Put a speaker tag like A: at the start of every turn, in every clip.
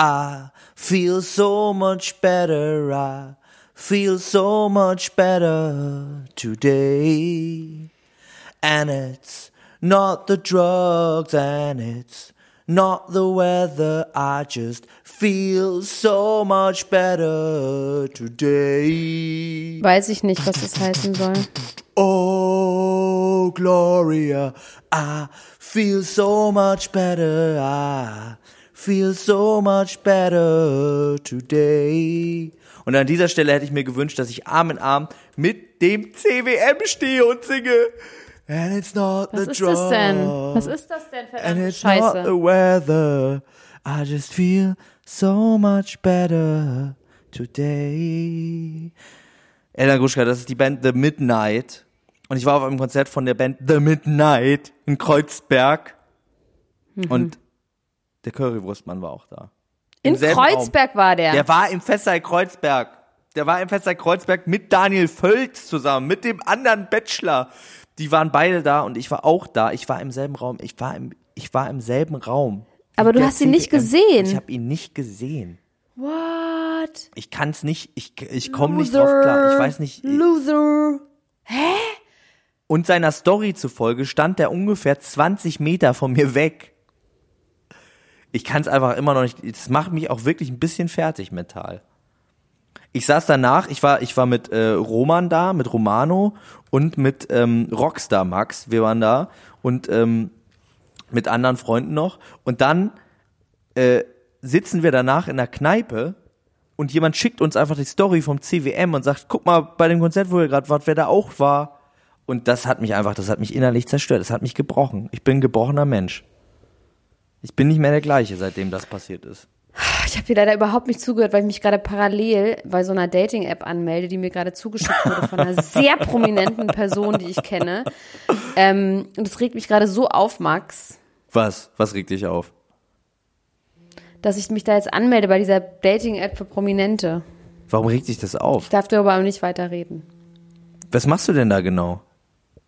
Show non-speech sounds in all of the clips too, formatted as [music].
A: I feel so much better. I feel so much better today. And it's not the drugs and it's not the weather. I just feel so much better today.
B: Weiß ich nicht, was das heißen soll.
A: Oh, Gloria, I feel so much better. I feel so much better today. Und an dieser Stelle hätte ich mir gewünscht, dass ich Arm in Arm mit dem CWM stehe und singe. And it's not
B: Was
A: the
B: ist das denn? Was ist das denn,
A: And
B: verdammte
A: it's not the weather. I just feel so much better today. Elena Gruschka, das ist die Band The Midnight. Und ich war auf einem Konzert von der Band The Midnight in Kreuzberg.
B: Mhm.
A: Und der Currywurstmann war auch da.
B: In
A: Im selben
B: Kreuzberg war der.
A: Raum. Der war im Festsaal Kreuzberg. Der war im Festsaal Kreuzberg mit Daniel Völz zusammen, mit dem anderen Bachelor. Die waren beide da und ich war auch da. Ich war im selben Raum. Ich war im, ich war im selben Raum.
B: Aber du hast ihn nicht gesehen.
A: Ich habe ihn nicht gesehen.
B: What?
A: Ich kann's nicht, ich, ich komme nicht drauf klar. Ich weiß nicht.
B: Loser.
A: Und seiner Story zufolge stand der ungefähr 20 Meter von mir weg. Ich kann's einfach immer noch nicht. Das macht mich auch wirklich ein bisschen fertig mental. Ich saß danach, ich war, ich war mit äh, Roman da, mit Romano und mit ähm, Rockstar Max. Wir waren da und ähm, mit anderen Freunden noch. Und dann äh, sitzen wir danach in der Kneipe und jemand schickt uns einfach die Story vom CWM und sagt, guck mal, bei dem Konzert, wo ihr gerade wart, wer da auch war. Und das hat mich einfach, das hat mich innerlich zerstört, das hat mich gebrochen. Ich bin ein gebrochener Mensch. Ich bin nicht mehr der gleiche, seitdem das passiert ist.
B: Ich habe dir leider überhaupt nicht zugehört, weil ich mich gerade parallel bei so einer Dating-App anmelde, die mir gerade zugeschickt wurde von einer sehr prominenten Person, die ich kenne. Ähm, und es regt mich gerade so auf, Max,
A: Was? Was regt dich auf?
B: dass ich mich da jetzt anmelde bei dieser Dating-App für Prominente.
A: Warum regt dich das auf?
B: Ich darf darüber aber nicht weiter reden.
A: Was machst du denn da genau?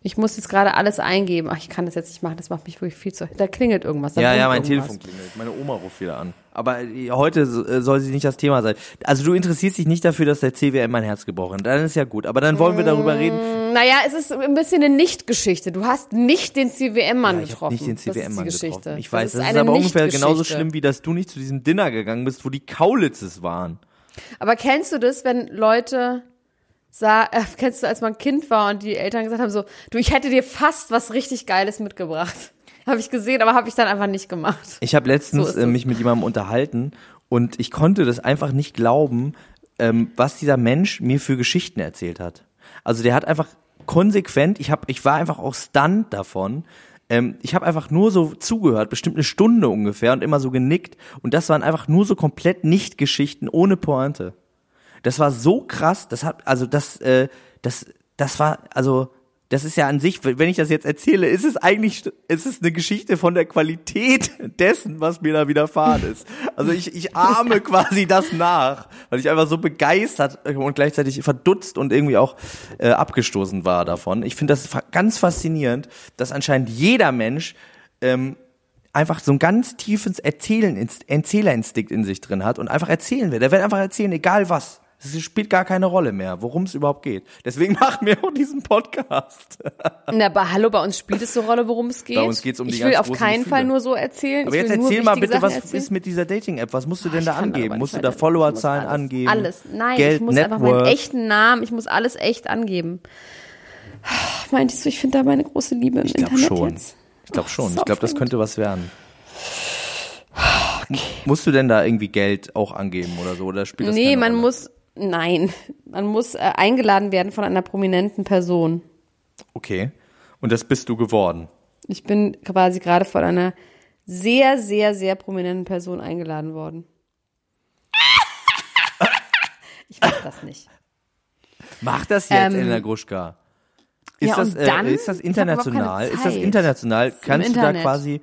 B: Ich muss jetzt gerade alles eingeben. Ach, ich kann das jetzt nicht machen, das macht mich wirklich viel zu. Da klingelt irgendwas. Da
A: Ja, ja, mein
B: irgendwas.
A: Telefon klingelt. Meine Oma ruft wieder an. Aber äh, heute äh, soll sie nicht das Thema sein. Also du interessierst dich nicht dafür, dass der CWM mein Herz gebrochen hat. Dann ist ja gut. Aber dann wollen wir darüber reden.
B: Naja, es ist ein bisschen eine Nicht-Geschichte. Du hast nicht den CWM-Mann
A: Ja, ich
B: getroffen.
A: nicht den
B: Das ist
A: CWM-Mann getroffen. Ich weiß, das ist, aber ungefähr genauso schlimm, wie dass du nicht zu diesem Dinner gegangen bist, wo die Kaulitzes waren.
B: Aber kennst du das, wenn Leute sah, äh, kennst du, als man Kind war und die Eltern gesagt haben so, du, ich hätte dir fast was richtig Geiles mitgebracht. [laughs] Habe ich gesehen, aber habe ich dann einfach nicht gemacht.
A: Ich habe letztens
B: So
A: äh, mich mit jemandem unterhalten und ich konnte das einfach nicht glauben, ähm, was dieser Mensch mir für Geschichten erzählt hat. Also der hat einfach konsequent, ich hab, ich war einfach auch stunned davon. Ähm, ich habe einfach nur so zugehört, bestimmt eine Stunde ungefähr und immer so genickt und das waren einfach nur so komplett nicht Geschichten ohne Pointe. Das war so krass, das hat also das äh, das das war also das ist ja an sich, wenn ich das jetzt erzähle, ist es eigentlich, ist es eine Geschichte von der Qualität [laughs] dessen, was mir da widerfahren ist. Also ich, ich ahme [laughs] quasi das nach, weil ich einfach so begeistert und gleichzeitig verdutzt und irgendwie auch äh, abgestoßen war davon. Ich finde das ganz faszinierend, dass anscheinend jeder Mensch ähm, einfach so ein ganz tiefes Erzählen, Erzählerinstinkt in sich drin hat und einfach erzählen will. Der will einfach erzählen, egal was. Es spielt gar keine Rolle mehr, worum es überhaupt geht. Deswegen [laughs] machen wir auch diesen Podcast.
B: Na, aber hallo, bei uns spielt es so eine Rolle, worum es geht.
A: Bei uns geht's um die
B: Ich will auf keinen
A: Gefühle.
B: Fall nur so erzählen.
A: Aber
B: ich
A: jetzt
B: will nur
A: erzähl mal bitte, was
B: Sachen erzählen.
A: ist mit dieser Dating-App? Was musst du denn
B: Ich
A: da angeben? Musst du da Followerzahlen angeben?
B: Alles. Nein,
A: Geld,
B: ich muss
A: Net
B: einfach meinen echten Namen, ich muss alles echt angeben. [sighs] Meintest du, ich finde da meine große Liebe im
A: Ich glaube
B: Internet
A: schon.
B: jetzt?
A: Ich glaube
B: Oh,
A: schon.
B: ist
A: Ich glaube, das könnte was werden. Musst du denn da irgendwie Geld auch angeben oder so? Oder spielt das
B: Nee, man muss, nein, man muss äh, eingeladen werden von einer prominenten Person.
A: Okay. Und das bist du geworden.
B: Ich bin quasi gerade von einer sehr, sehr, sehr prominenten Person eingeladen worden. [laughs] Ich mach das nicht.
A: Mach das jetzt,
B: Ähm,
A: Elena Gruschka. Ist,
B: ja,
A: das,
B: dann?
A: äh, ist das international? Ist das international? Kannst du da quasi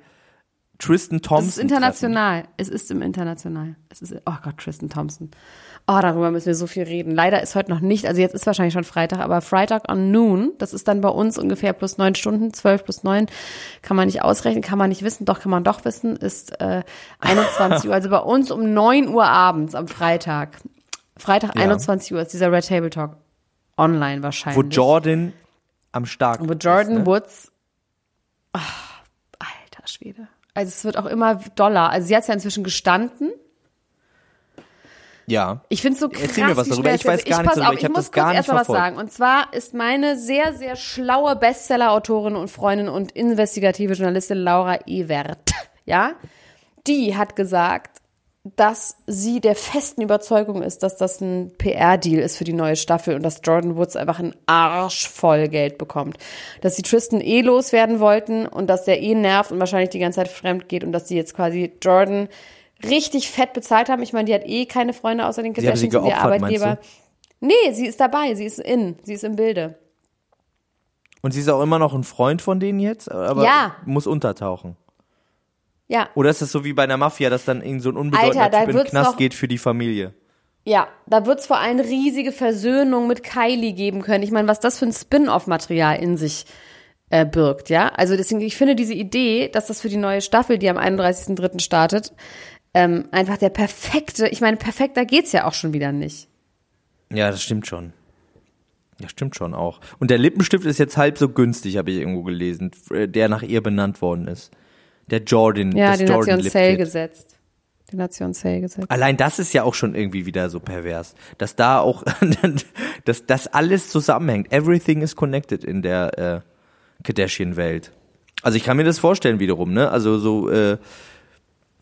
A: Tristan Thompson
B: Es ist international. Es ist im International. Es ist, oh Gott, Tristan Thompson. Oh, darüber müssen wir so viel reden. Leider ist heute noch nicht, also jetzt ist wahrscheinlich schon Freitag, aber Freitag on Noon, das ist dann bei uns ungefähr plus neun Stunden, zwölf plus neun, kann man nicht ausrechnen, kann man nicht wissen, doch kann man doch wissen, ist äh, 21 [laughs] Uhr. Also bei uns um 9 Uhr abends am Freitag. Freitag
A: Ja.
B: 21 Uhr ist dieser Red Table Talk online wahrscheinlich.
A: Wo Jordan am Start
B: Wo Jordan
A: ist, ne?
B: Woods. Ach, alter Schwede. Also es wird auch immer doller. Also sie hat ja inzwischen gestanden.
A: Ja.
B: Ich finde es so krass.
A: Erzähl mir was darüber. Ich weiß gar nichts darüber.
B: auf,
A: Ich hab
B: muss
A: das gar
B: kurz
A: nicht
B: erst mal was sagen. Und zwar ist meine sehr, sehr schlaue Bestseller-Autorin und Freundin und investigative Journalistin Laura Ewert, [laughs] ja, die hat gesagt, dass sie der festen Überzeugung ist, dass das ein PR-Deal ist für die neue Staffel und dass Jordan Woods einfach einen Arsch voll Geld bekommt. Dass sie Tristan eh loswerden wollten und dass der eh nervt und wahrscheinlich die ganze Zeit fremd geht und dass sie jetzt quasi Jordan richtig fett bezahlt haben. Ich meine, die hat eh keine Freunde außer den
A: Sie sie
B: Kardashians und ihr
A: geopfert,
B: Arbeitgeber. Nee, sie ist dabei, sie ist in, sie ist im Bilde.
A: Und sie ist auch immer noch ein Freund von denen jetzt, aber
B: Ja.
A: muss untertauchen.
B: Ja,
A: Oder ist das so wie bei einer Mafia, dass dann irgend so ein unbedeutender
B: Alter,
A: Typ in den Knast geht für die Familie?
B: Ja, da wird's vor allem riesige Versöhnung mit Kylie geben können. Ich meine, was das für ein Spin-off-Material in sich äh, birgt, ja. Also deswegen, ich finde diese Idee, dass das für die neue Staffel, die am 31.03. startet, ähm, einfach der perfekte, ich meine, perfekter geht's ja auch schon wieder nicht.
A: Ja, das stimmt schon. Ja, stimmt schon auch. Und der Lippenstift ist jetzt halb so günstig, habe ich irgendwo gelesen, äh, der nach ihr benannt worden ist. Der Jordan,
B: Ja,
A: das
B: den hat sie
A: Jordan
B: on Sale gesetzt. Den hat sie on Sale gesetzt.
A: Allein das ist ja auch schon irgendwie wieder so pervers, dass da auch, [laughs] dass das alles zusammenhängt. Everything is connected in der äh, Kardashian-Welt. Also ich kann mir das vorstellen wiederum, ne? Also so, äh,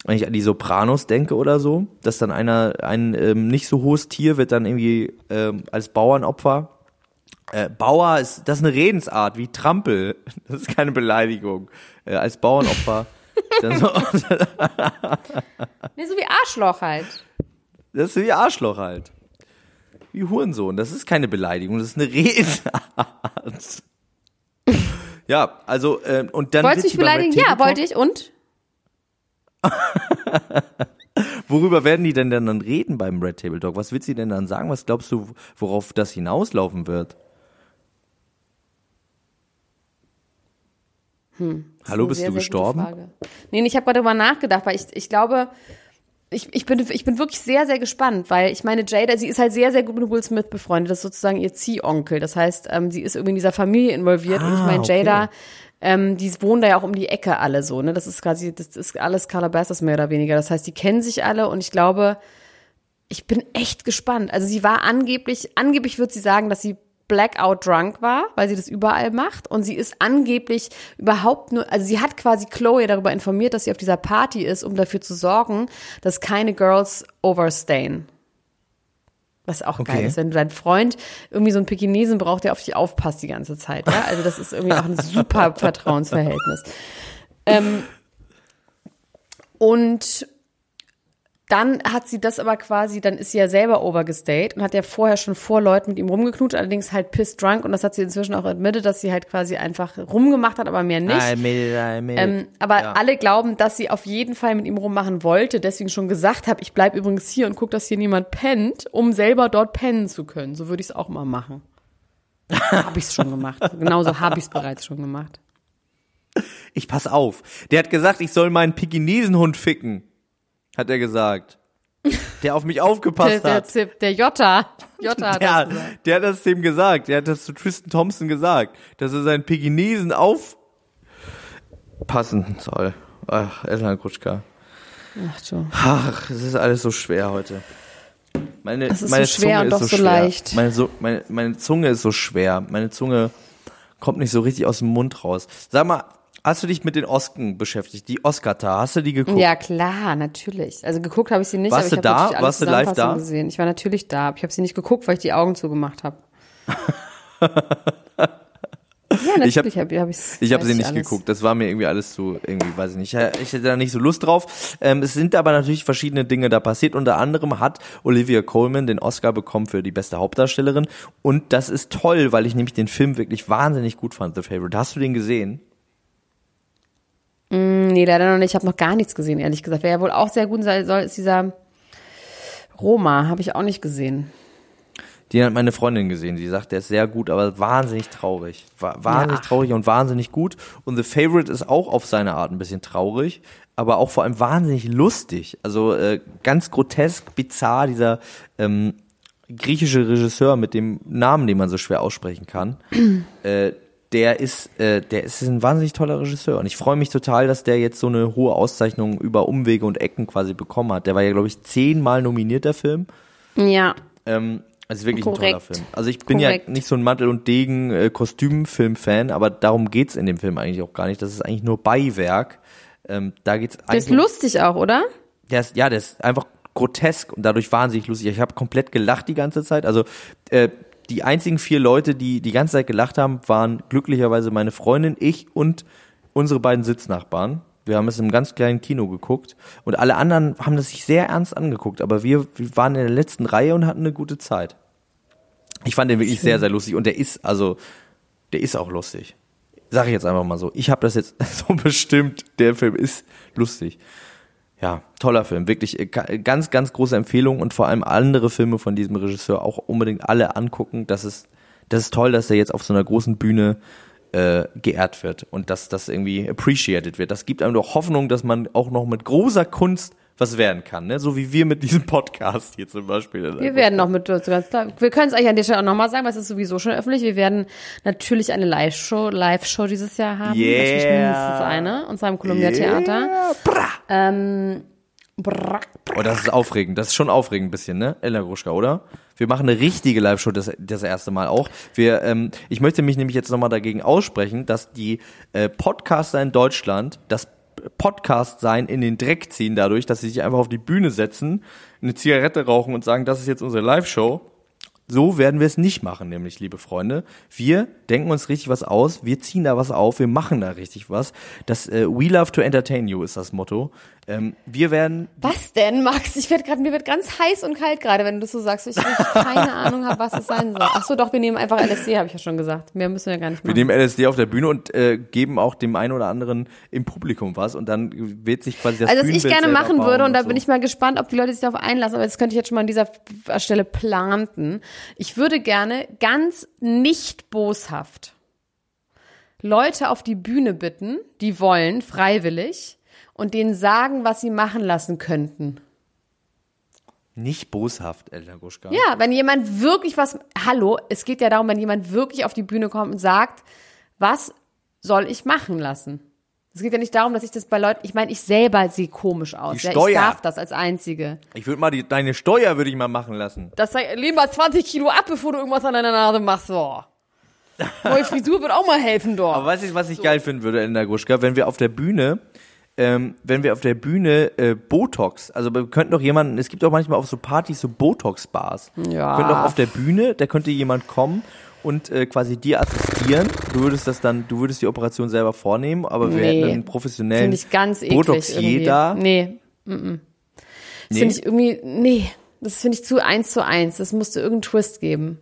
A: wenn ich an die Sopranos denke oder so, dass dann einer, ein ähm, nicht so hohes Tier wird dann irgendwie ähm, als Bauernopfer. Äh, Bauer ist, das ist eine Redensart, wie Trampel. [laughs] Das ist keine Beleidigung. Äh, als Bauernopfer. [laughs] dann so,
B: Nee, so wie Arschloch halt.
A: Das ist wie Arschloch halt. Wie Hurensohn. Das ist keine Beleidigung, das ist eine Redensart. [laughs] ja, also, äh, und dann.
B: Wolltest du mich beleidigen? Ja, wollte ich. Und? [laughs]
A: Worüber werden die denn dann reden beim Red Table Talk? Was wird sie denn dann sagen? Was glaubst du, worauf das hinauslaufen wird? Hallo,
B: Eine
A: bist
B: sehr,
A: du gestorben?
B: Nee, ich habe gerade darüber nachgedacht, weil ich, ich glaube, ich, ich, bin, ich bin wirklich sehr, sehr gespannt, weil ich meine, Jada, sie ist halt sehr, sehr gut mit Will Smith befreundet. Das ist sozusagen ihr Ziehonkel. Das heißt, ähm, sie ist irgendwie in dieser Familie involviert. und ich
A: Ah,
B: meine,
A: okay.
B: Jada, ähm, die wohnen da ja auch um die Ecke alle so. Ne? Das ist quasi, das ist alles Calabasas mehr oder weniger. Das heißt, die kennen sich alle und ich glaube, ich bin echt gespannt. Also sie war angeblich, angeblich wird sie sagen, dass sie blackout drunk war, weil sie das überall macht. Und sie ist angeblich überhaupt nur, also sie hat quasi Chloe darüber informiert, dass sie auf dieser Party ist, um dafür zu sorgen, dass keine Girls overstayen. Was auch geil
A: Okay.
B: ist, wenn du deinen Freund irgendwie so einen Pekinesen braucht, der auf dich aufpasst die ganze Zeit. Ja? Also das ist irgendwie auch ein super [laughs] Vertrauensverhältnis. Ähm, und dann hat sie das aber quasi, dann ist sie ja selber overgestayed und hat ja vorher schon vor Leuten mit ihm rumgeknutscht, allerdings halt pissed drunk und das hat sie inzwischen auch admitted, dass sie halt quasi einfach rumgemacht hat, aber mehr nicht.
A: I made it, I made it.
B: Ähm, aber
A: Ja.
B: alle glauben, dass sie auf jeden Fall mit ihm rummachen wollte, deswegen schon gesagt habe, ich bleib übrigens hier und guck, dass hier niemand pennt, um selber dort pennen zu können. So würde ich es auch mal machen. [laughs] habe ich es schon gemacht. Genauso habe ich es bereits schon gemacht.
A: Ich pass auf. Der hat gesagt, ich soll meinen Pekinesenhund ficken. Hat er gesagt. [laughs] der auf mich aufgepasst
B: Der,
A: hat.
B: der, der Jota. Jota hat
A: Der,
B: das gesagt.
A: der hat das dem gesagt. Der hat das zu Tristan Thompson gesagt, dass er seinen Pekinesen aufpassen soll. Ach, Elena Krutschka.
B: Ach du.
A: Ach, es ist alles so schwer heute. Meine,
B: Es ist
A: meine
B: so schwer
A: Zunge
B: und
A: ist
B: doch
A: so
B: so leicht.
A: Meine, so, meine, meine Zunge ist so schwer. Meine Zunge kommt nicht so richtig aus dem Mund raus. Sag mal, hast du dich mit den Osken beschäftigt? Die Oscata, hast du die geguckt?
B: Ja, klar, natürlich. Also geguckt habe ich sie nicht,
A: Warst
B: aber ich
A: du
B: habe
A: da?
B: natürlich alle
A: Warst du live da?
B: gesehen. Ich war natürlich da, aber ich habe sie nicht geguckt, weil ich die Augen zugemacht habe. [laughs] ja, natürlich
A: Ich hab-
B: habe hab ich's-
A: Ich habe
B: weiß
A: sie nicht
B: alles.
A: geguckt. Das war mir irgendwie alles zu, irgendwie, weiß ich nicht. Ich hätte da nicht so Lust drauf. Ähm, es sind aber natürlich verschiedene Dinge da passiert. Unter anderem hat Olivia Colman den Oscar bekommen für die beste Hauptdarstellerin. Und das ist toll, weil ich nämlich den Film wirklich wahnsinnig gut fand, The Favorite. Hast du den gesehen?
B: Nee, leider noch nicht. Ich habe noch gar nichts gesehen, ehrlich gesagt. Wer ja wohl auch sehr gut sein soll, ist dieser Roma. Habe ich auch nicht gesehen.
A: Den hat meine Freundin gesehen. Die sagt, der ist sehr gut, aber wahnsinnig traurig. Wa- Wahnsinnig
B: Ja.
A: traurig und wahnsinnig gut. Und The Favorite ist auch auf seine Art ein bisschen traurig, aber auch vor allem wahnsinnig lustig. Also äh, ganz grotesk, bizarr, dieser ähm, griechische Regisseur mit dem Namen, den man so schwer aussprechen kann. [clears throat] äh, der ist, äh, der ist ein wahnsinnig toller Regisseur. Und ich freue mich total, dass der jetzt so eine hohe Auszeichnung über Umwege und Ecken quasi bekommen hat. Der war ja, glaube ich, zehnmal nominiert, der Film.
B: Ja,
A: Ähm, also wirklich ein toller
B: Korrekt.
A: Film. Also ich bin
B: Korrekt.
A: ja nicht so ein Mantel und Degen äh, aber darum geht's in dem Film eigentlich auch gar nicht. Das ist eigentlich nur Beiwerk. Ähm, da geht's
B: der ist
A: eigentlich.
B: lustig auch, oder?
A: Der ist, ja, der ist einfach grotesk und dadurch wahnsinnig lustig. Ich habe komplett gelacht die ganze Zeit. Also äh, die einzigen vier Leute, die die ganze Zeit gelacht haben, waren glücklicherweise meine Freundin, ich und unsere beiden Sitznachbarn. Wir haben es im ganz kleinen Kino geguckt und alle anderen haben das sich sehr ernst angeguckt, aber wir, wir waren in der letzten Reihe und hatten eine gute Zeit. Ich fand den wirklich sehr, sehr lustig und der ist, also, der ist auch lustig. Sag ich jetzt einfach mal so. Ich habe das jetzt [laughs] so bestimmt, der Film ist lustig. Ja, toller Film, wirklich äh, ga- ganz, ganz große Empfehlung und vor allem andere Filme von diesem Regisseur auch unbedingt alle angucken. Das ist, das ist toll, dass er jetzt auf so einer großen Bühne äh, geehrt wird und dass das irgendwie appreciated wird. Das gibt einem doch Hoffnung, dass man auch noch mit großer Kunst was werden kann, ne? So wie wir mit diesem Podcast hier zum Beispiel.
B: Wir werden noch mit, ganz klar, wir können es eigentlich an der Stelle auch nochmal sagen, weil es ist sowieso schon öffentlich. Wir werden natürlich eine Live-Show, Live-Show dieses Jahr haben.
A: Yeah.
B: Natürlich mindestens eine, und zwar im Columbia Theater. Ähm, brack,
A: Oh, das ist aufregend. Das ist schon aufregend ein bisschen, ne? Ella Gruschka, oder? Wir machen eine richtige Live-Show das, das erste Mal auch. Wir, ähm, ich möchte mich nämlich jetzt nochmal dagegen aussprechen, dass die äh, Podcaster in Deutschland das Podcast sein in den Dreck ziehen dadurch, dass sie sich einfach auf die Bühne setzen, eine Zigarette rauchen und sagen, das ist jetzt unsere Live-Show. So werden wir es nicht machen, nämlich, liebe Freunde. Wir denken uns richtig was aus, wir ziehen da was auf, wir machen da richtig was. Das äh, We Love to Entertain You ist das Motto. Ähm, wir werden
B: Was denn, Max? Ich werd grad, mir wird ganz heiß und kalt gerade, wenn du das so sagst. Ich [laughs] keine Ahnung habe, was es sein soll. Ach so, doch, wir nehmen einfach LSD, habe ich ja schon gesagt. Mehr müssen wir gar nicht
A: Wir
B: machen.
A: nehmen LSD auf der Bühne und äh, geben auch dem einen oder anderen im Publikum was und dann wird sich quasi das
B: Also, was ich gerne machen würde, und da
A: so.
B: bin ich mal gespannt, ob die Leute sich darauf einlassen, aber das könnte ich jetzt schon mal an dieser Stelle planten. Ich würde gerne ganz nicht boshaft Leute auf die Bühne bitten, die wollen, freiwillig, und denen sagen, was sie machen lassen könnten.
A: nicht boshaft, Elena Gruschka.
B: Ja, wenn jemand wirklich was, hallo, es geht ja darum, wenn jemand wirklich auf die Bühne kommt und sagt, was soll ich machen lassen? Es geht ja nicht darum, dass ich das bei Leuten, ich meine, ich selber sehe komisch aus.
A: Die
B: Ja, ich darf das als Einzige.
A: Ich würde mal die, deine Steuer würde ich mal machen lassen.
B: Das sei, lieber 20 Kilo ab, bevor du irgendwas an deiner Nase machst, so. Neue Frisur wird auch mal helfen, doch.
A: Aber weißt du, was ich geil finden würde, Elena Gruschka, wenn wir auf der Bühne ähm, wenn wir auf der Bühne äh, Botox, also wir könnten doch jemanden, es gibt auch manchmal auf so Partys so Botox-Bars.
B: Ja.
A: Könnte doch auf der Bühne, da könnte jemand kommen und äh, quasi dir assistieren. Du würdest das dann, du würdest die Operation selber vornehmen, aber wir
B: Nee.
A: hätten einen professionellen Botoxier da.
B: Nee. Mm -mm. Das
A: Nee?
B: finde ich irgendwie, nee. Das finde ich zu eins zu eins. Das musste irgendeinen Twist geben.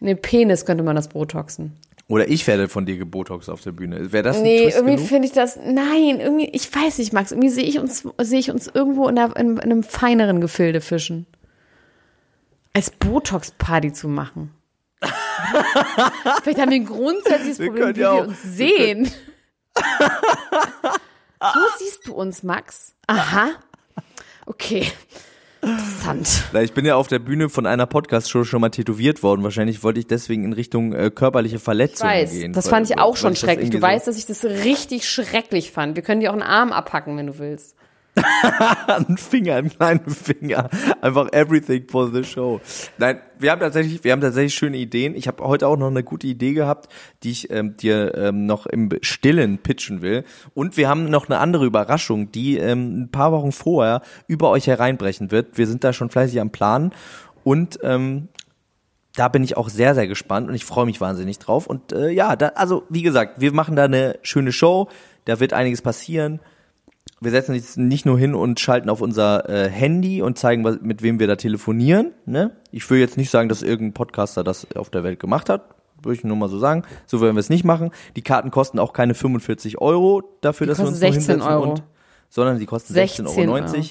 B: In den Penis könnte man das Botoxen.
A: Oder ich werde von dir gebotox auf der Bühne. Wäre das ein
B: Nee, irgendwie finde ich das, nein, irgendwie, ich weiß nicht, Max, irgendwie sehe ich uns, sehe ich uns irgendwo in, einer, in, in einem feineren Gefilde fischen. Als Botox-Party zu machen. Vielleicht haben wir ein grundsätzliches
A: Wir
B: Problem, wie
A: ja
B: wir
A: auch-
B: uns sehen. so [laughs] siehst du uns, Max? Aha. Okay. Interessant.
A: Ich bin ja auf der Bühne von einer Podcast-Show schon mal tätowiert worden. Wahrscheinlich wollte ich deswegen in Richtung äh, körperliche
B: Ich
A: Verletzungen
B: weiß,
A: gehen.
B: das fand ich auch schon
A: ich
B: schrecklich. Du weißt, dass ich das richtig schrecklich fand. Wir können dir auch einen Arm abhacken, wenn du willst.
A: Einen Finger, einen kleinen Finger. Einfach everything for the show. Nein, wir haben tatsächlich, wir haben tatsächlich schöne Ideen. Ich habe heute auch noch eine gute Idee gehabt, die ich ähm, dir ähm, noch im Stillen pitchen will. Und wir haben noch eine andere Überraschung, die ähm, ein paar Wochen vorher über euch hereinbrechen wird. Wir sind da schon fleißig am Planen. Und ähm, da bin ich auch sehr, sehr gespannt und ich freue mich wahnsinnig drauf. Und äh, ja, da, also wie gesagt, wir machen da eine schöne Show, da wird einiges passieren. Wir setzen uns nicht nur hin und schalten auf unser äh, Handy und zeigen, was, mit wem wir da telefonieren. Ne? Ich will jetzt nicht sagen, dass irgendein Podcaster das auf der Welt gemacht hat. Würde ich nur mal so sagen. So werden wir es nicht machen. Die Karten kosten auch keine 45 Euro dafür,
B: Die
A: dass wir uns
B: kosten
A: nur
B: 16
A: hinsetzen
B: Euro.
A: und, sondern die kosten
B: 16
A: 16,90 Euro.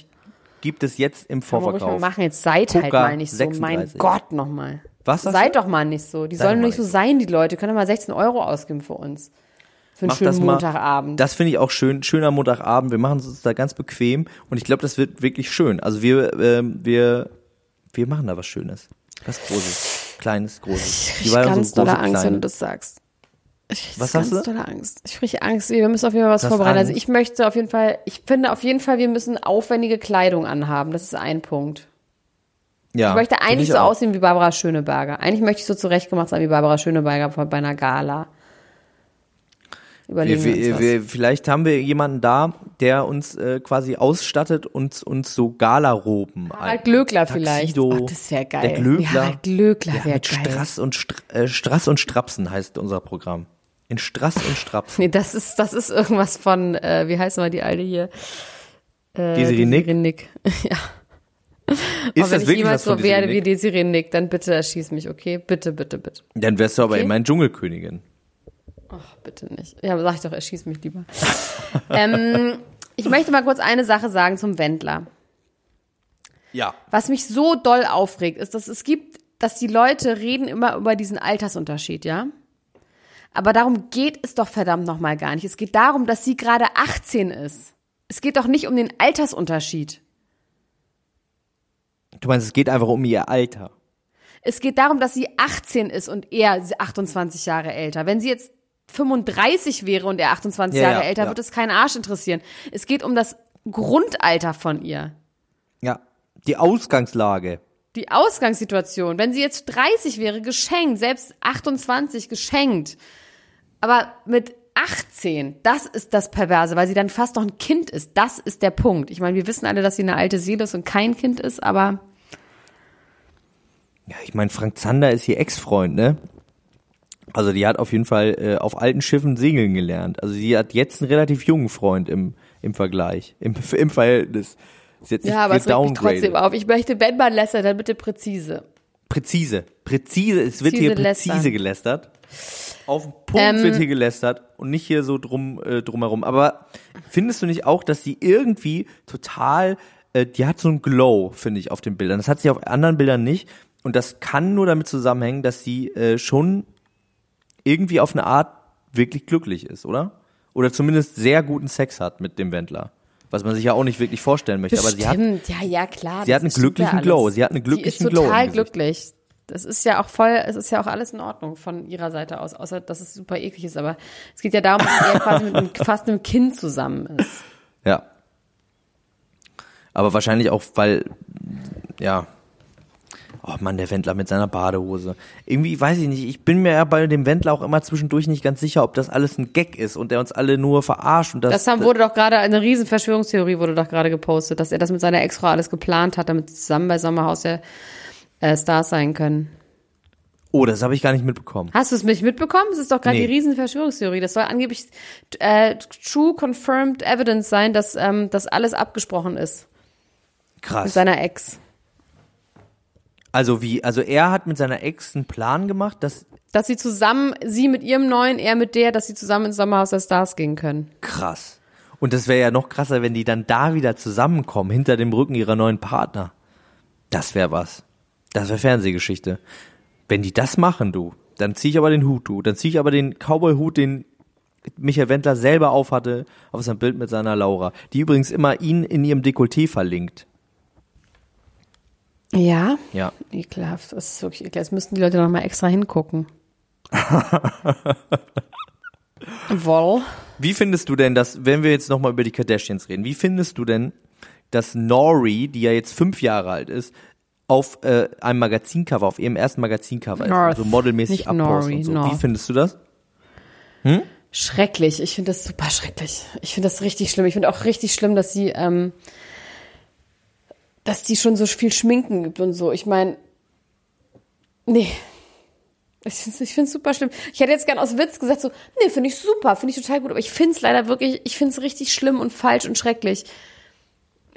A: Gibt es jetzt im Vorverkauf.
B: machen, jetzt seid halt
A: Poker
B: mal nicht so. Mein
A: 36.
B: Gott, nochmal.
A: Was
B: Seid
A: du?
B: doch mal nicht so. Die
A: Sei
B: sollen nicht so. sein, die Leute. Können doch mal 16 Euro ausgeben für uns. Für einen
A: Mach
B: schönen
A: das mal.
B: Montagabend.
A: Das finde ich auch schön. Schöner Montagabend. Wir machen es uns da ganz bequem und ich glaube, das wird wirklich schön. Also wir, ähm, wir, wir machen da was Schönes. Was Großes. Kleines, Großes.
B: ich
A: ja
B: ganz
A: so
B: dolle
A: große,
B: Angst, wenn du das sagst. Ich
A: Was
B: ganz
A: sagst du?
B: dolle Angst. Ich kriege Angst. Wir müssen auf jeden Fall was
A: Du hast
B: vorbereiten. Also ich möchte auf jeden Fall, ich finde auf jeden Fall, wir müssen aufwendige Kleidung anhaben. Das ist ein Punkt.
A: Ja,
B: Ich möchte eigentlich
A: ich
B: so
A: auch.
B: aussehen wie Barbara Schöneberger. Eigentlich möchte ich so zurechtgemacht sein wie Barbara Schöneberger bei einer Gala. Überlegen
A: Wir,
B: wir, uns was.
A: wir, vielleicht haben wir jemanden da, der uns äh, quasi ausstattet und uns so Galaroben.
B: Harald Glöckler vielleicht. Oh, das wäre geil.
A: Der Glöckler.
B: Harald Glöckler
A: Ja,
B: wäre geil.
A: Strass und, Str äh, Strass und Strapsen heißt unser Programm. In Strass und Strapsen. [laughs]
B: Nee, das ist, das ist irgendwas von, äh, wie heißt mal die alte hier? Äh,
A: Desiree Nick?
B: Nick. [laughs] ja.
A: Ist
B: Aber wenn
A: das
B: ich
A: wirklich
B: jemals so werde wie? Desiree Nick, dann bitte erschieß mich, okay? Bitte, bitte, bitte.
A: Dann wärst du aber
B: Okay.
A: immerhin Dschungelkönigin.
B: Ach, bitte nicht. Ja, sag ich doch, erschieß mich lieber. [laughs] ähm, ich möchte mal kurz eine Sache sagen zum Wendler.
A: Ja.
B: Was mich so doll aufregt, ist, dass es gibt, dass die Leute reden immer über diesen Altersunterschied, ja? Aber darum geht es doch verdammt nochmal gar nicht. Es geht darum, dass sie gerade 18 ist. Es geht doch nicht um den Altersunterschied.
A: Du meinst, es geht einfach um ihr Alter.
B: Es geht darum, dass sie 18 ist und er 28 Jahre älter. Wenn sie jetzt 35 wäre und er 28
A: Ja,
B: Jahre
A: ja,
B: älter,
A: ja.
B: wird es keinen Arsch interessieren. Es geht um das Grundalter von ihr.
A: Ja. Die Ausgangslage.
B: Die Ausgangssituation. Wenn sie jetzt 30 wäre, geschenkt, selbst 28 geschenkt. Aber mit 18, das ist das Perverse, weil sie dann fast noch ein Kind ist. Das ist der Punkt. Ich meine, wir wissen alle, dass sie eine alte Seele ist und kein Kind ist, aber
A: Ja, ich meine, Frank Zander ist ihr Ex-Freund, ne? Also die hat auf jeden Fall äh, auf alten Schiffen segeln gelernt. Also sie hat jetzt einen relativ jungen Freund im, im Vergleich, im, [laughs] im Verhältnis.
B: Ja, aber es regt mich trotzdem auf. Ich möchte, wenn man lästert, dann bitte präzise.
A: Präzise. Präzise. Es wird hier präzise
B: lästern.
A: gelästert. Auf den Punkt
B: Ähm,
A: wird hier gelästert und nicht hier so drum äh, drumherum. Aber findest du nicht auch, dass sie irgendwie total, äh, die hat so ein Glow, finde ich, auf den Bildern. Das hat sie auf anderen Bildern nicht. Und das kann nur damit zusammenhängen, dass sie äh, schon irgendwie auf eine Art wirklich glücklich ist, oder? Oder zumindest sehr guten Sex hat mit dem Wendler. Was man sich ja auch nicht wirklich vorstellen möchte. Aber sie hat
B: Bestimmt, ja, ja, klar.
A: sie hat einen glücklichen. Glow. Sie hat einen
B: Sie
A: glücklichen
B: ist
A: Glow im
B: total
A: Gesicht.
B: glücklich. Das ist ja auch voll, es ist ja auch alles in Ordnung von ihrer Seite aus, außer dass es super eklig ist. Aber es geht ja darum, dass er quasi mit einem, fast einem Kind zusammen ist.
A: Ja. Aber wahrscheinlich auch, weil, ja. Oh Mann, der Wendler mit seiner Badehose. Irgendwie weiß ich nicht, ich bin mir ja bei dem Wendler auch immer zwischendurch nicht ganz sicher, ob das alles ein Gag ist und der uns alle nur verarscht und das.
B: Das haben, wurde doch gerade, eine riesen Verschwörungstheorie wurde doch gerade gepostet, dass er das mit seiner Ex-Frau alles geplant hat, damit sie zusammen bei Sommerhaus der äh, Stars sein können.
A: oh, das habe ich gar nicht mitbekommen.
B: Hast du es nicht mitbekommen? Es ist doch gerade
A: Nee.
B: die riesen Verschwörungstheorie. Das soll angeblich äh, true confirmed evidence sein, dass ähm, das alles abgesprochen ist mit
A: Krass.
B: seiner Ex.
A: Also wie, also er hat mit seiner Ex einen Plan gemacht, dass
B: Dass sie zusammen, sie mit ihrem neuen, er mit der, dass sie zusammen ins Sommerhaus der Stars gehen können.
A: krass. Und das wäre ja noch krasser, wenn die dann da wieder zusammenkommen, hinter dem Rücken ihrer neuen Partner. Das wäre was. Das wäre Fernsehgeschichte. Wenn die das machen, du, dann zieh ich aber den Hut, du. Dann zieh ich aber den Cowboy-Hut, den Michael Wendler selber aufhatte, auf seinem Bild mit seiner Laura. Die übrigens immer ihn in ihrem Dekolleté verlinkt.
B: Ja,
A: Ja.
B: ekelhaft. Das ist wirklich ekelhaft. Jetzt müssten die Leute noch mal extra hingucken. [laughs] Woll.
A: Wie findest du denn das, wenn wir jetzt nochmal über die Kardashians reden, wie findest du denn, dass Nori, die ja jetzt fünf Jahre alt ist, auf äh, einem Magazincover, auf ihrem ersten Magazincover ist, so modelmäßig
B: nicht
A: abpost
B: Nori,
A: und so.
B: North.
A: Wie findest du das?
B: Schrecklich. Ich finde das super schrecklich. Ich finde das richtig schlimm. Ich finde auch richtig schlimm, dass sie, ähm, dass die schon so viel Schminken gibt und so. Ich meine, nee. Ich finde es ich find's super schlimm. Ich hätte jetzt gern aus Witz gesagt so, nee, finde ich super, finde ich total gut. Aber ich finde es leider wirklich, ich finde es richtig schlimm und falsch und schrecklich.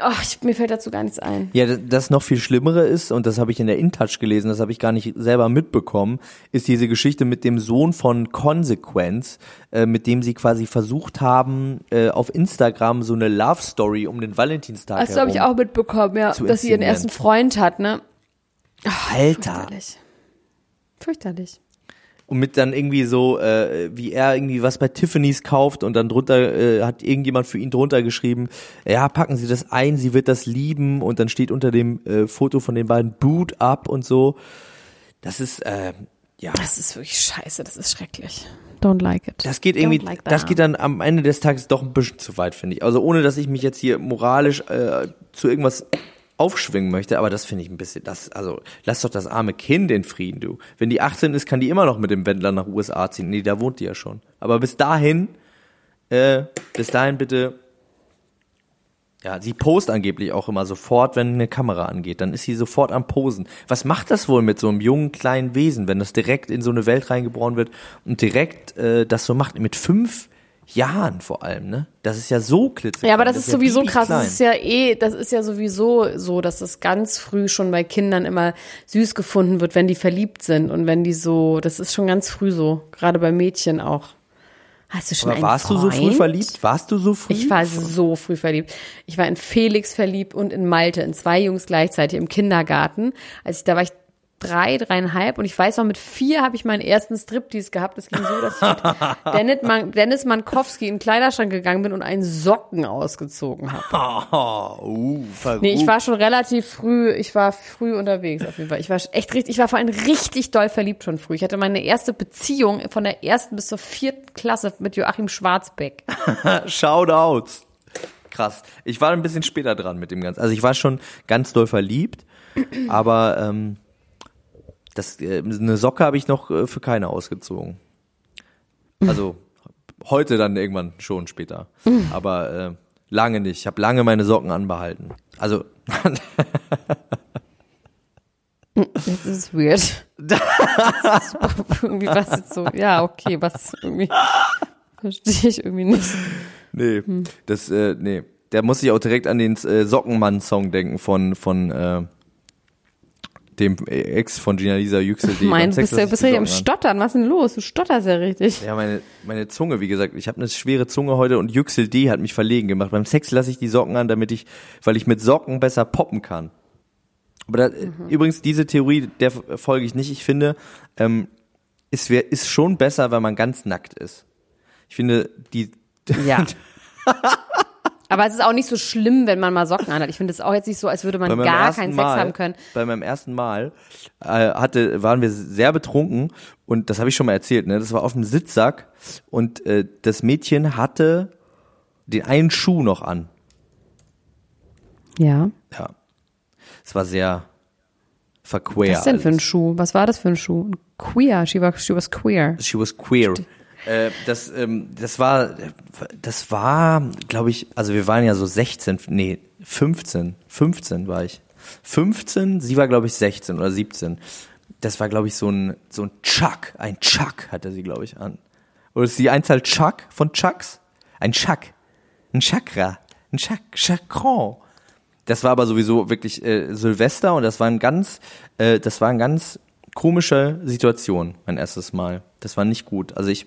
B: Oh, ich, mir fällt dazu gar nichts ein.
A: Ja, das- noch viel Schlimmere ist, und das habe ich in der InTouch gelesen, das habe ich gar nicht selber mitbekommen, ist diese Geschichte mit dem Sohn von Consequence, äh, mit dem sie quasi versucht haben, äh, auf Instagram so eine Love Story um den Valentinstag
B: Das habe ich auch mitbekommen, ja,
A: zu
B: dass sie ihren ersten Freund hat, ne?
A: Alter.
B: Fürchterlich. Fürchterlich.
A: Und mit dann irgendwie so, äh, wie er irgendwie was bei Tiffany's kauft und dann drunter äh, hat irgendjemand für ihn drunter geschrieben, ja, packen Sie das ein, sie wird das lieben und dann steht unter dem äh, Foto von den beiden Boot up und so. Das ist, äh, ja.
B: Das ist wirklich scheiße, das ist schrecklich. Don't like it.
A: Das geht irgendwie,
B: like
A: das geht dann am Ende des Tages doch ein bisschen zu weit, finde ich. Also ohne, dass ich mich jetzt hier moralisch äh, zu irgendwas aufschwingen möchte, aber das finde ich ein bisschen, das, also lass doch das arme Kind in Frieden, du. Wenn die 18 ist, kann die immer noch mit dem Wendler nach USA ziehen. Nee, da wohnt die ja schon. Aber bis dahin, äh, bis dahin bitte, ja, sie post angeblich auch immer sofort, wenn eine Kamera angeht. Dann ist sie sofort am Posen. Was macht das wohl mit so einem jungen kleinen Wesen, wenn das direkt in so eine Welt reingeboren wird und direkt äh, das so macht? Mit fünf Jahren vor allem, ne? Das ist ja so klitzeklein.
B: Ja, aber das, ist sowieso krass. Das ist ja eh, das ist ja sowieso so, dass es ganz früh schon bei Kindern immer süß gefunden wird, wenn die verliebt sind und wenn die so, das ist schon ganz früh so, gerade bei Mädchen auch. Hast du schon
A: aber
B: einen
A: warst du so früh
B: Freund?
A: verliebt? Warst du so früh?
B: Ich war so früh verliebt. Ich war in Felix verliebt und in Malte, in zwei Jungs gleichzeitig im Kindergarten. Als ich, da war ich drei, dreieinhalb und ich weiß noch, mit vier habe ich meinen ersten Striptease gehabt. Das ging so, dass ich mit [laughs] Dennis, Man Dennis Mankowski in den Kleiderschrank gegangen bin und einen Socken ausgezogen habe. [laughs]
A: Uh.
B: Nee, ich war schon relativ früh, ich war früh unterwegs auf jeden Fall. Ich war echt richtig, ich war vor allem richtig doll verliebt schon früh. Ich hatte meine erste Beziehung von der ersten bis zur vierten Klasse mit Joachim Schwarzbeck. [laughs]
A: Shoutouts. Krass. Ich war ein bisschen später dran mit dem Ganzen. Also ich war schon ganz doll verliebt, aber ähm, das, äh, eine Socke habe ich noch äh, für keine ausgezogen. Also heute dann irgendwann schon später. [laughs] Aber äh, lange nicht. Ich habe lange meine Socken anbehalten. Also [laughs]
B: Jetzt ist weird. Das ist irgendwie was jetzt so, ja, okay, was irgendwie [laughs] verstehe ich irgendwie nicht.
A: nee, das äh, nee, der muss sich auch direkt an den äh, Sockenmann-Song denken von von äh, dem Ex von Gina Lisa Yüksel. die
B: Mein,
A: beim
B: du bist
A: lässt
B: bist ja am. Stottern, was ist denn los? Du stotterst ja richtig.
A: Ja, meine, meine Zunge, wie gesagt, ich habe eine schwere Zunge heute und Yüksel D hat mich verlegen gemacht. Beim Sex lasse ich die Socken an, damit ich, weil ich mit Socken besser poppen kann. Aber da,
B: Mhm.
A: übrigens, diese Theorie, der folge ich nicht. Ich finde, ähm, es wär, ist schon besser, wenn man ganz nackt ist. Ich finde, die,
B: Ja. [laughs] Aber es ist auch nicht so schlimm, wenn man mal Socken anhat. Ich finde es auch jetzt nicht so, als würde man gar keinen
A: Mal,
B: Sex haben können.
A: Bei meinem ersten Mal äh, hatte, waren wir sehr betrunken und das habe ich schon mal erzählt. Ne? Das war auf dem Sitzsack und äh, das Mädchen hatte den einen Schuh noch an.
B: Ja.
A: Ja. Es war sehr verquer.
B: Was ist denn für ein
A: alles.
B: Schuh? Was war das für ein Schuh? Queer. She was, she was queer.
A: She was queer. Äh, das, ähm, das war, das war, glaube ich, also wir waren ja so 16, nee, 15, 15 war ich. 15, sie war, glaube ich, 16 oder 17. Das war, glaube ich, so ein, so ein Chuck, ein Chuck hatte sie, glaube ich, an. Oder ist die Einzahl Chuck von Chucks? Ein Chuck, ein Chakra, ein Chuck, Chakron. Das war aber sowieso wirklich äh, Silvester und das war ein ganz, äh, das war eine ganz komische Situation, mein erstes Mal. Das war nicht gut. Also ich,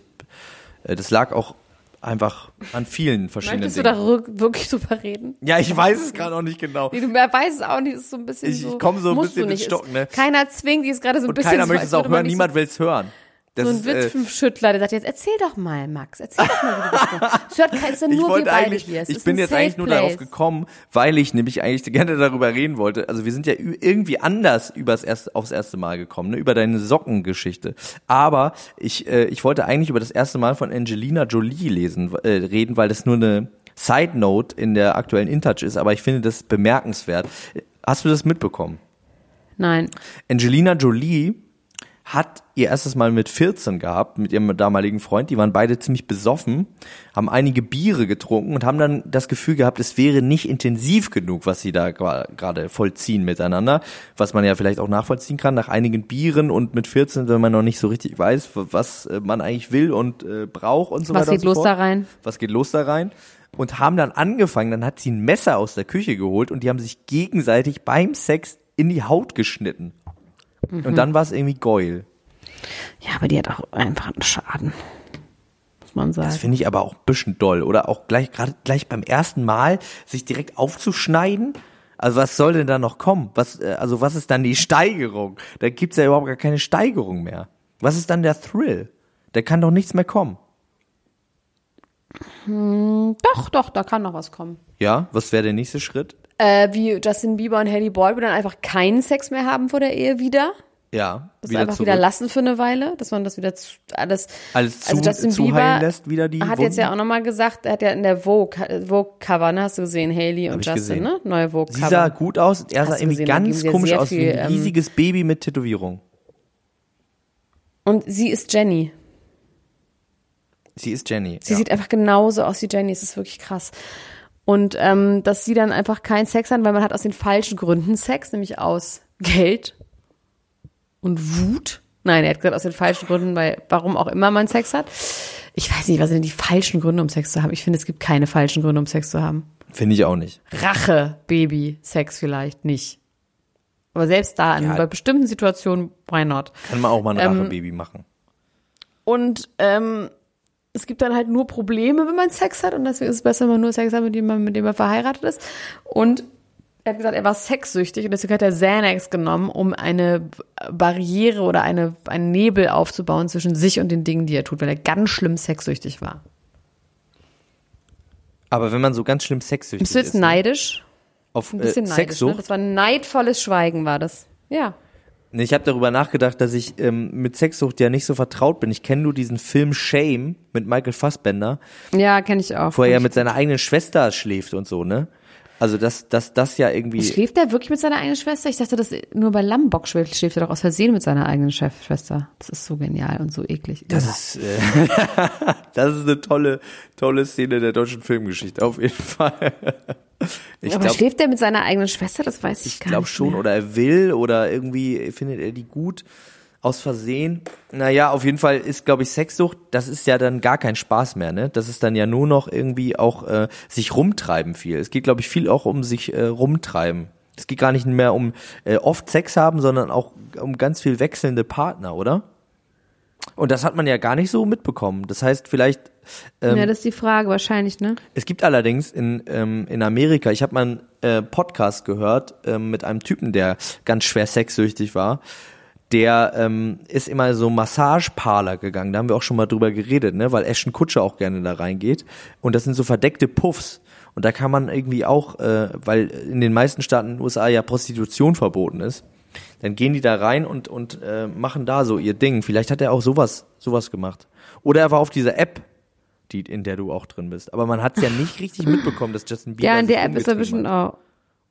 A: das lag auch einfach an vielen verschiedenen
B: Möchtest du
A: Dingen.
B: da rück- wirklich drüber reden?
A: ja, ich weiß es gerade auch nicht genau.
B: Nee, du mehr weißt es auch nicht, ist so ein bisschen
A: Ich-
B: so.
A: ich komm so ein bisschen
B: du
A: ins. Stocken, ne?
B: Keiner zwingt, die ist gerade so ein
A: Und
B: bisschen
A: keiner
B: so,
A: möchte es auch hören, niemand will es hören. Das
B: so ein
A: äh,
B: Witzschüttler, der sagt jetzt, erzähl doch mal, Max, erzähl doch mal, wie du das machst. [laughs] Es hört es sind
A: ich
B: nur wir
A: wollte
B: beide
A: eigentlich,
B: hier. Es
A: ich bin jetzt eigentlich nur
B: Place.
A: darauf gekommen, weil ich nämlich eigentlich gerne darüber reden wollte. Also wir sind ja irgendwie anders übers erste, aufs erste Mal gekommen, ne? über deine Sockengeschichte. Aber ich, äh, ich wollte eigentlich über das erste Mal von Angelina Jolie lesen, äh, reden, weil das nur eine Side Note in der aktuellen InTouch ist. Aber ich finde das bemerkenswert. Hast du das mitbekommen?
B: Nein.
A: Angelina Jolie hat ihr erstes Mal mit 14 gehabt, mit ihrem damaligen Freund. Die waren beide ziemlich besoffen, haben einige Biere getrunken und haben dann das Gefühl gehabt, es wäre nicht intensiv genug, was sie da gerade vollziehen miteinander. Was man ja vielleicht auch nachvollziehen kann nach einigen Bieren und mit 14, wenn man noch nicht so richtig weiß, was äh, man eigentlich will und äh, braucht und so
B: Was
A: weiter.
B: geht
A: und so
B: los
A: fort.
B: da rein?
A: Was geht los da rein? Und haben dann angefangen, dann hat sie ein Messer aus der Küche geholt und die haben sich gegenseitig beim Sex in die Haut geschnitten.
B: Mhm.
A: Und dann war es irgendwie geil.
B: Ja, aber die hat auch einfach einen Schaden. Muss man sagen.
A: Das finde ich aber auch ein bisschen doll. Oder auch gleich, gerade gleich beim ersten Mal sich direkt aufzuschneiden. Also was soll denn da noch kommen? Was, äh, also was ist dann die Steigerung? Da gibt's ja überhaupt gar keine Steigerung mehr. Was ist dann der Thrill? Da kann doch nichts mehr kommen.
B: Doch, doch, da kann noch was kommen.
A: Ja, was wäre der nächste Schritt?
B: Äh, wie Justin Bieber und Haley Baldwin dann einfach keinen Sex mehr haben vor der Ehe wieder.
A: Ja,
B: Das
A: wieder
B: einfach
A: zurück.
B: wieder lassen für eine Weile, dass man das wieder zu, alles,
A: Alles zu,
B: also Justin
A: zu
B: Bieber
A: lässt, wieder die
B: hat
A: Wunden.
B: jetzt ja auch nochmal gesagt, er hat ja in der Vogue, Vogue Cover, ne, hast du gesehen, Haley und Justin,
A: gesehen.
B: ne, neue Vogue
A: Sie
B: Cover.
A: sah gut aus, er sah
B: Hast
A: irgendwie
B: gesehen,
A: ganz
B: sie
A: komisch aus, wie
B: viel,
A: ein
B: ähm,
A: riesiges Baby mit Tätowierung.
B: und sie ist Jenny.
A: Sie ist Jenny.
B: Sie
A: ja.
B: sieht einfach genauso aus wie Jenny, es ist wirklich krass. Und ähm, dass sie dann einfach keinen Sex hat, weil man hat aus den falschen Gründen Sex, nämlich aus Geld und Wut. Nein, er hat gesagt aus den falschen Gründen, weil warum auch immer man Sex hat. Ich weiß nicht, was sind denn die falschen Gründe, um Sex zu haben? Ich finde, es gibt keine falschen Gründe, um Sex zu haben.
A: Finde ich auch nicht.
B: Rache, Baby, Sex vielleicht nicht. Aber selbst da, in
A: Ja.
B: bei bestimmten Situationen, why not?
A: Kann man auch mal ein
B: Ähm,
A: Rachebaby machen.
B: Und ähm, es gibt dann halt nur Probleme, wenn man Sex hat und deswegen ist es besser, wenn man nur Sex hat, mit dem man, mit dem man verheiratet ist. Und er hat gesagt, er war sexsüchtig und deswegen hat er Xanax genommen, um eine Barriere oder eine, einen Nebel aufzubauen zwischen sich und den Dingen, die er tut, weil er ganz schlimm sexsüchtig war.
A: Aber wenn man so ganz schlimm sexsüchtig
B: Bist du jetzt
A: ist, ne,
B: neidisch?
A: auf
B: Ein bisschen
A: äh,
B: neidisch, ne? Das war ein neidvolles Schweigen, war das. Ja.
A: Ich habe darüber nachgedacht, dass ich ähm, mit Sexsucht ja nicht so vertraut bin. Ich kenne nur diesen Film Shame mit Michael Fassbender,
B: Ja, kenne ich auch.
A: wo er ja mit seiner eigenen Schwester schläft und so, ne? Also dass dass das ja irgendwie
B: Schläft er wirklich mit seiner eigenen Schwester? Ich dachte, dass nur bei Lambock schläft, schläft er doch aus Versehen mit seiner eigenen Schwester. Das ist so genial und so eklig.
A: das ist äh, [laughs] das ist eine tolle tolle Szene der deutschen Filmgeschichte auf jeden Fall. Ich
B: Aber
A: glaube
B: schläft er mit seiner eigenen Schwester? Das weiß ich,
A: ich
B: gar
A: glaube
B: nicht.
A: schon
B: mehr.
A: oder er will oder irgendwie findet er die gut aus Versehen. Naja, auf jeden Fall ist, glaube ich, Sexsucht, das ist ja dann gar kein Spaß mehr, ne? Das ist dann ja nur noch irgendwie auch äh, sich rumtreiben viel. Es geht, glaube ich, viel auch um sich äh, rumtreiben. Es geht gar nicht mehr um äh, oft Sex haben, sondern auch um ganz viel wechselnde Partner, oder? Und das hat man ja gar nicht so mitbekommen. Das heißt, vielleicht ähm,
B: ja, das ist die Frage, wahrscheinlich, ne?
A: es gibt allerdings in, ähm, in Amerika, ich habe mal einen äh, Podcast gehört ähm, mit einem Typen, der ganz schwer sexsüchtig war. Der ähm, ist immer so Massageparler gegangen. Da haben wir auch schon mal drüber geredet, ne? weil Ashton Kutscher auch gerne da reingeht. Und das sind so verdeckte Puffs. Und da kann man irgendwie auch, äh, weil in den meisten Staaten in den USA ja Prostitution verboten ist, dann gehen die da rein und, und äh, machen da so ihr Ding. Vielleicht hat er auch sowas, sowas gemacht. Oder er war auf dieser App, die, in der du auch drin bist. Aber man hat es ja nicht richtig mitbekommen, dass Justin Bieber
B: Ja, in der App ist er bestimmt auch.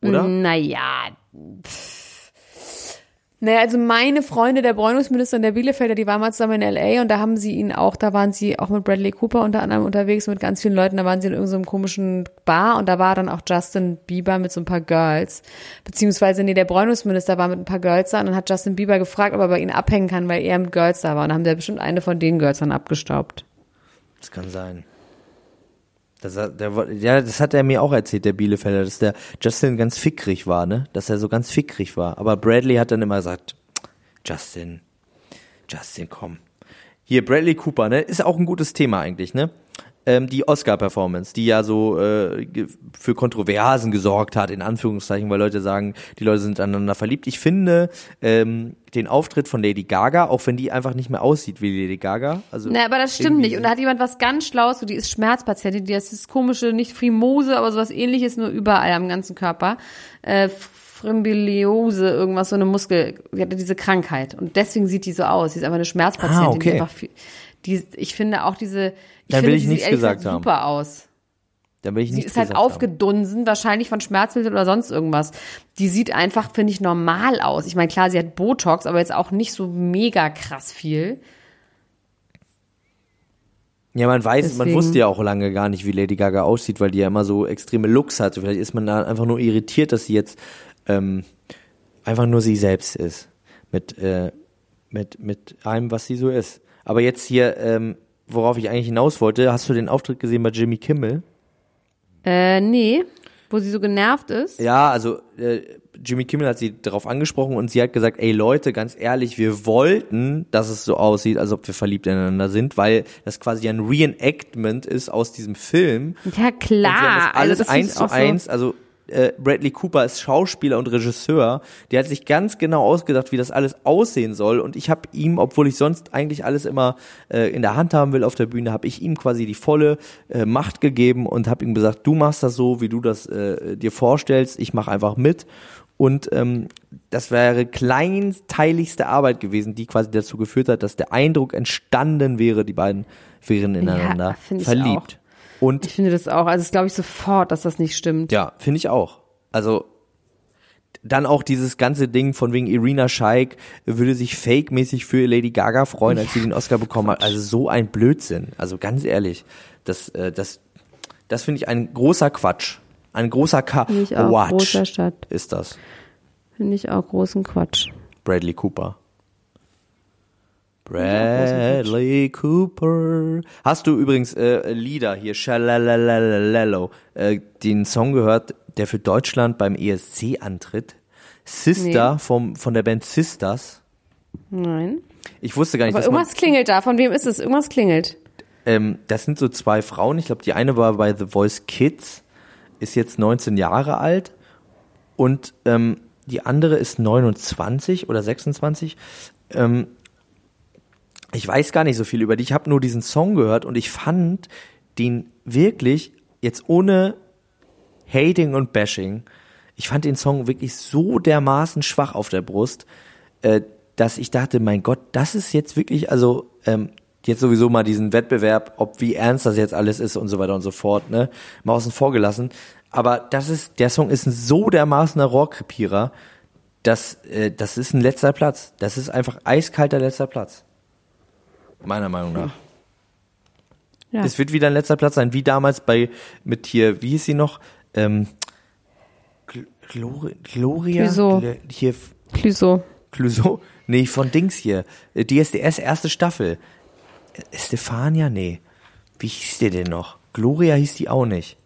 A: Oder?
B: Naja. pff. Naja, also meine Freunde, der Bräunungsminister und der Bielefelder, die waren mal zusammen in L.A. und da haben sie ihn auch, da waren sie auch mit Bradley Cooper unter anderem unterwegs mit ganz vielen Leuten, da waren sie in irgendeinem komischen Bar und da war dann auch Justin Bieber mit so ein paar Girls. Beziehungsweise, nee, der Bräunungsminister war mit ein paar Girls da und dann hat Justin Bieber gefragt, ob er bei ihnen abhängen kann, weil er mit Girls da war und dann haben der bestimmt eine von den Girls dann abgestaubt.
A: Das kann sein. Das, hat- der, ja, das hat er mir auch erzählt, der Bielefelder, dass der Justin ganz fickrig war, ne? Dass er so ganz fickrig war. Aber Bradley hat dann immer gesagt, Justin, Justin, komm. Hier, Bradley Cooper, ne? Ist auch ein gutes Thema eigentlich, ne? Ähm, die Oscar-Performance, die ja so äh, für Kontroversen gesorgt hat, in Anführungszeichen, weil Leute sagen, die Leute sind aneinander verliebt. Ich finde ähm, den Auftritt von Lady Gaga, auch wenn die einfach nicht mehr aussieht wie Lady Gaga. Also
B: Na, aber das stimmt nicht. Und da hat jemand was ganz Schlaues, so die ist Schmerzpatientin, die hat dieses komische, nicht Frimose, aber sowas ähnliches, nur überall am ganzen Körper. Äh, Frimbiliose, irgendwas, so eine Muskel, die hatte diese Krankheit. Und deswegen sieht die so aus. Sie ist einfach eine Schmerzpatientin.
A: Ah, okay.
B: die einfach viel, die, ich finde auch diese, ich
A: Dann will ich nichts
B: gesagt
A: haben.
B: super aus.
A: Da will ich
B: Sie
A: nichts
B: ist halt
A: gesagt haben.
B: aufgedunsen, wahrscheinlich von Schmerzmitteln oder sonst irgendwas. Die sieht einfach, finde ich, normal aus. Ich meine, klar, sie hat Botox, aber jetzt auch nicht so mega krass viel.
A: Ja, man weiß, man
B: Deswegen-
A: wusste ja auch lange gar nicht, wie Lady Gaga aussieht, weil die ja immer so extreme Looks hatte. Vielleicht ist man da einfach nur irritiert, dass sie jetzt ähm, einfach nur sie selbst ist. Mit, äh, mit, mit allem, was sie so ist. Aber jetzt hier, ähm, worauf ich eigentlich hinaus wollte, hast du den Auftritt gesehen bei Jimmy Kimmel?
B: Äh, nee. Wo sie so genervt ist.
A: Ja, also äh, Jimmy Kimmel hat sie darauf angesprochen und sie hat gesagt, ey Leute, ganz ehrlich, wir wollten, dass es so aussieht, als ob wir verliebt ineinander sind, weil das quasi ein Reenactment ist aus diesem Film.
B: Ja,
A: Und sie haben
B: klar.
A: das alles
B: also das
A: eins zu
B: auch so-
A: eins, also äh, Bradley Cooper ist Schauspieler und Regisseur, der hat sich ganz genau ausgedacht, wie das alles aussehen soll. Und ich habe ihm, obwohl ich sonst eigentlich alles immer äh, in der Hand haben will auf der Bühne, habe ich ihm quasi die volle äh, Macht gegeben und habe ihm gesagt, du machst das so, wie du das äh, dir vorstellst, ich mache einfach mit. Und ähm, das wäre kleinteiligste Arbeit gewesen, die quasi dazu geführt hat, dass der Eindruck entstanden wäre, die beiden wären ineinander
B: ich
A: verliebt. Und
B: Ich finde das auch. Also, das glaube ich sofort, dass das nicht stimmt.
A: ja, finde ich auch. Also dann auch dieses ganze Ding von wegen Irina Shayk würde sich fake-mäßig für Lady Gaga freuen, als sie den Oscar bekommen hat. Also so ein Blödsinn. Also ganz ehrlich, das, äh, das, das finde ich ein großer Quatsch. Ein großer Ka
B: Finde ich auch.
A: Quatsch
B: Großer Stadt.
A: ist das.
B: Finde ich auch großen Quatsch.
A: Bradley Cooper. Bradley Cooper. Hast du übrigens äh, Lieder hier, Shalalalalo, äh, den Song gehört, der für Deutschland beim ESC antritt? Sister
B: Nee.
A: vom, von der Band Sisters.
B: Nein.
A: Ich wusste gar nicht,
B: Aber
A: dass man,
B: irgendwas klingelt da. Von wem ist es? Irgendwas klingelt.
A: ähm, das sind so zwei Frauen. Ich glaube, die eine war bei The Voice Kids, ist jetzt 19 Jahre alt und ähm, die andere ist 29 oder 26. Ähm, ich weiß gar nicht so viel über die. Ich habe nur diesen Song gehört und ich fand den wirklich jetzt ohne Hating und Bashing. Ich fand den Song wirklich so dermaßen schwach auf der Brust, äh, dass ich dachte, mein Gott, das ist jetzt wirklich, also ähm, jetzt sowieso mal diesen Wettbewerb, ob wie ernst das jetzt alles ist und so weiter und so fort, ne, mal außen vor gelassen. Aber das ist, der Song ist ein so dermaßener Rohrkrepierer, dass äh, das ist ein letzter Platz. Das ist einfach eiskalter letzter Platz. Meiner Meinung nach.
B: Ja.
A: Es wird wieder ein letzter Platz sein, wie damals bei mit hier, wie hieß sie noch? Ähm, Gl- Glori Gloria?
B: Clouseau.
A: Gl- Hier
B: Clüso.
A: Clouseau? Nee, von Dings hier. Äh, DSDS erste Staffel. Äh, Stefania? Nee. Wie hieß die denn noch? Gloria hieß die auch nicht.